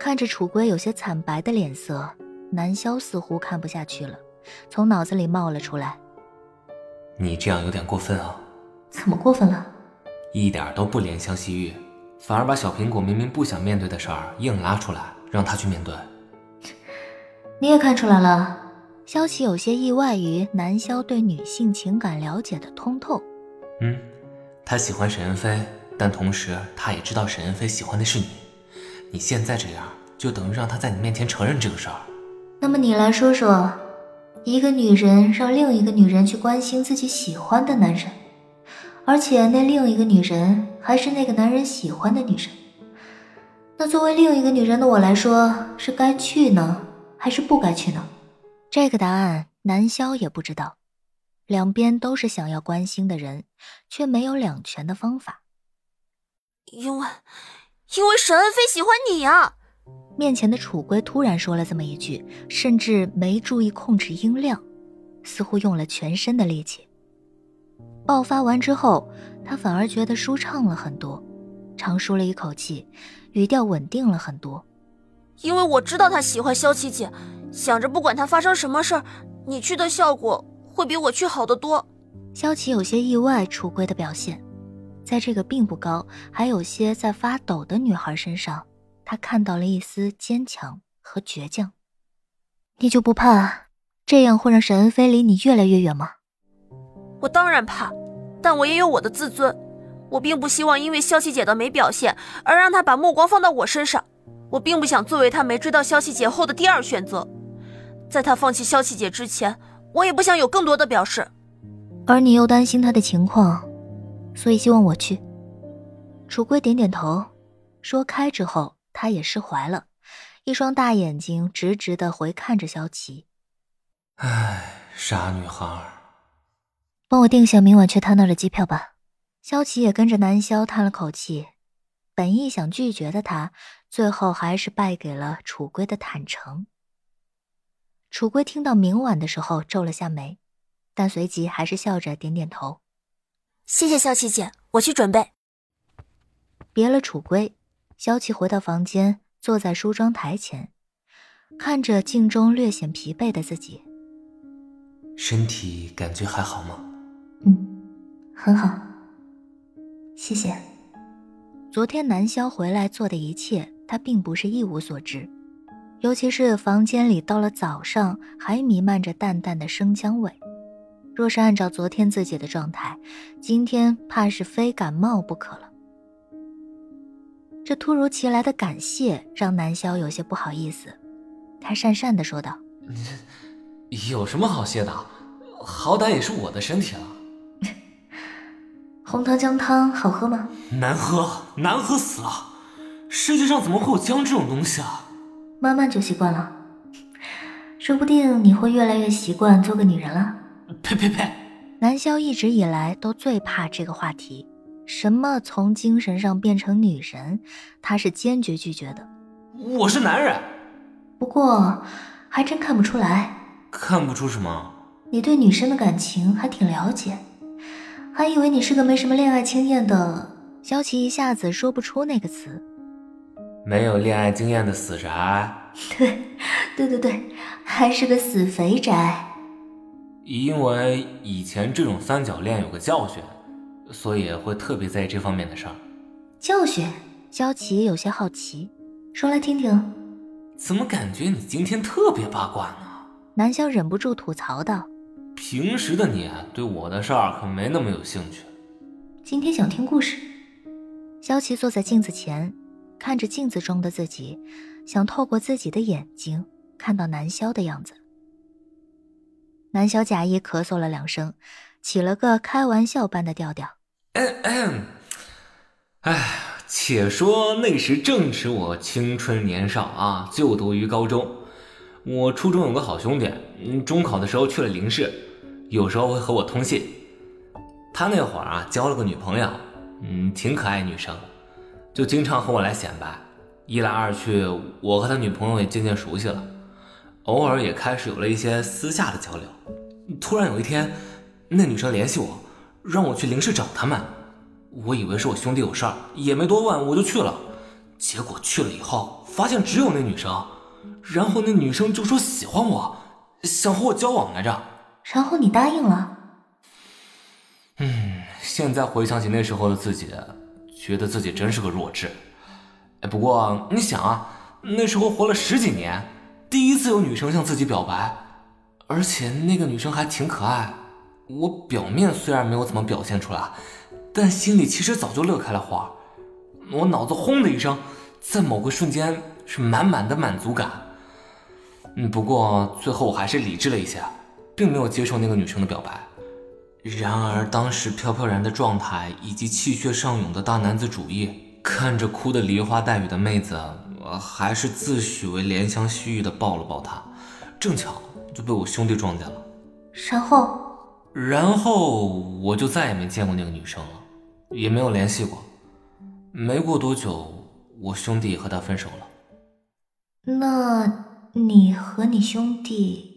看着楚归有些惨白的脸色，南萧似乎看不下去了，从脑子里冒了出来：“你这样有点过分啊！怎么过分了？一点都不怜香惜玉，反而把小苹果明明不想面对的事儿硬拉出来，让他去面对。你也看出来了。”萧琪有些意外于南萧对女性情感了解的通透。嗯，他喜欢沈恩飞，但同时他也知道沈恩飞喜欢的是你。你现在这样，就等于让他在你面前承认这个事儿。那么你来说说，一个女人让另一个女人去关心自己喜欢的男人，而且那另一个女人还是那个男人喜欢的女人，那作为另一个女人的我来说，是该去呢，还是不该去呢？这个答案南萧也不知道。两边都是想要关心的人，却没有两全的方法。因为。因为沈恩飞喜欢你啊！面前的楚归突然说了这么一句，甚至没注意控制音量，似乎用了全身的力气。爆发完之后，他反而觉得舒畅了很多，长舒了一口气，语调稳定了很多。因为我知道他喜欢萧琪姐，想着不管他发生什么事儿，你去的效果会比我去好得多。萧琪有些意外楚归的表现。在这个并不高，还有些在发抖的女孩身上，他看到了一丝坚强和倔强。你就不怕这样会让沈恩飞离你越来越远吗？我当然怕，但我也有我的自尊。我并不希望因为萧琪姐的没表现而让他把目光放到我身上。我并不想作为他没追到萧琪姐后的第二选择。在他放弃萧琪姐之前，我也不想有更多的表示。而你又担心他的情况。所以希望我去。楚归点点头，说开之后，他也释怀了，一双大眼睛直直的回看着萧琪。唉，傻女孩，帮我订下明晚去他那儿的机票吧。萧琪也跟着南萧叹了口气，本意想拒绝的他，最后还是败给了楚归的坦诚。楚归听到明晚的时候皱了下眉，但随即还是笑着点点头。谢谢萧琪姐，我去准备。别了楚归，萧琪回到房间，坐在梳妆台前，看着镜中略显疲惫的自己。身体感觉还好吗？嗯，很好。谢谢。昨天南萧回来做的一切，他并不是一无所知，尤其是房间里到了早上还弥漫着淡淡的生姜味。若是按照昨天自己的状态，今天怕是非感冒不可了。这突如其来的感谢让南萧有些不好意思，他讪讪的说道：“有什么好谢的？好歹也是我的身体了。红糖姜汤好喝吗？难喝，难喝死了！世界上怎么会有姜这种东西啊？慢慢就习惯了，说不定你会越来越习惯做个女人了。”呸呸呸！南萧一直以来都最怕这个话题，什么从精神上变成女神，他是坚决拒绝的。我是男人，不过还真看不出来。看不出什么？你对女生的感情还挺了解，还以为你是个没什么恋爱经验的。萧琪一下子说不出那个词。没有恋爱经验的死宅。对，对对对，还是个死肥宅。因为以前这种三角恋有个教训，所以会特别在意这方面的事儿。教训？萧琪有些好奇，说来听听。怎么感觉你今天特别八卦呢？南萧忍不住吐槽道：“平时的你对我的事儿可没那么有兴趣。今天想听故事。”萧琪坐在镜子前，看着镜子中的自己，想透过自己的眼睛看到南萧的样子。南小假意咳嗽了两声，起了个开玩笑般的调调。哎，且说那时正值我青春年少啊，就读于高中。我初中有个好兄弟，嗯中考的时候去了林市，有时候会和我通信。他那会儿啊，交了个女朋友，嗯，挺可爱女生，就经常和我来显摆。一来二去，我和他女朋友也渐渐熟悉了。偶尔也开始有了一些私下的交流。突然有一天，那女生联系我，让我去林市找他们。我以为是我兄弟有事儿，也没多问，我就去了。结果去了以后，发现只有那女生，然后那女生就说喜欢我，想和我交往来着。然后你答应了？嗯，现在回想起那时候的自己，觉得自己真是个弱智。哎，不过你想啊，那时候活了十几年，第一次有女生向自己表白，而且那个女生还挺可爱。我表面虽然没有怎么表现出来，但心里其实早就乐开了花。我脑子轰的一声，在某个瞬间是满满的满足感。嗯，不过最后我还是理智了一下，并没有接受那个女生的表白。然而当时飘飘然的状态以及气血上涌的大男子主义，看着哭得梨花带雨的妹子，我还是自诩为怜香惜玉的抱了抱她，正巧就被我兄弟撞见了。然后。然后我就再也没见过那个女生了，也没有联系过。没过多久，我兄弟也和她分手了。那你和你兄弟